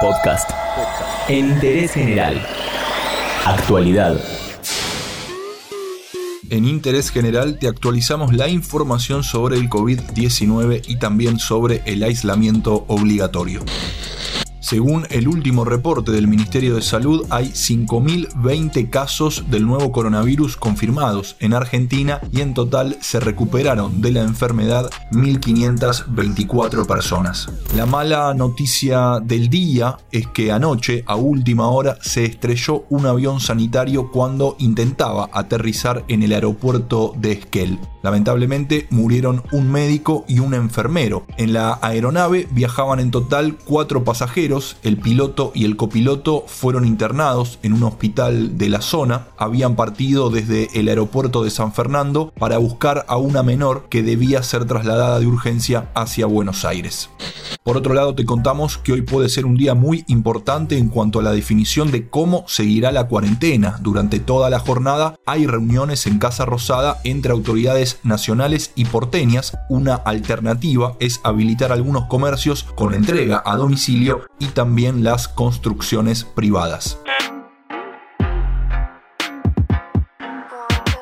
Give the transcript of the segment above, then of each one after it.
Podcast. En interés general. Actualidad. En Interés General te actualizamos la información sobre el COVID-19 y también sobre el aislamiento obligatorio. Según el último reporte del Ministerio de Salud, hay 5.020 casos del nuevo coronavirus confirmados en Argentina y en total se recuperaron de la enfermedad 1.524 personas. La mala noticia del día es que anoche, a última hora, se estrelló un avión sanitario cuando intentaba aterrizar en el aeropuerto de Esquel. Lamentablemente murieron un médico y un enfermero. En la aeronave viajaban en total cuatro pasajeros, el piloto y el copiloto fueron internados en un hospital de la zona, habían partido desde el aeropuerto de San Fernando para buscar a una menor que debía ser trasladada de urgencia hacia Buenos Aires. Por otro lado, te contamos que hoy puede ser un día muy importante en cuanto a la definición de cómo seguirá la cuarentena. Durante toda la jornada hay reuniones en Casa Rosada entre autoridades nacionales y porteñas. Una alternativa es habilitar algunos comercios con entrega a domicilio y también las construcciones privadas.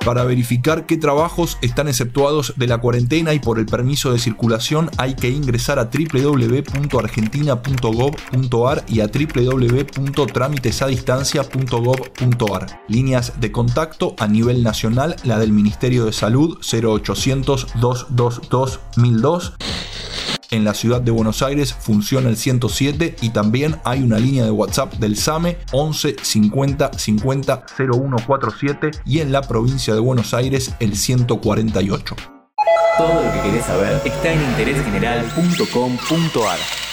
Para verificar qué trabajos están exceptuados de la cuarentena y por el permiso de circulación hay que ingresar a www.argentina.gov.ar y a www.trámitesadistancia.gov.ar. Líneas de contacto a nivel nacional, la del Ministerio de Salud 0800 222 1002 en la ciudad de Buenos Aires funciona el 107 y también hay una línea de WhatsApp del SAME 11 50 50 0147 y en la provincia de Buenos Aires el 148. Todo lo que querés saber está en interésgeneral.com.ar.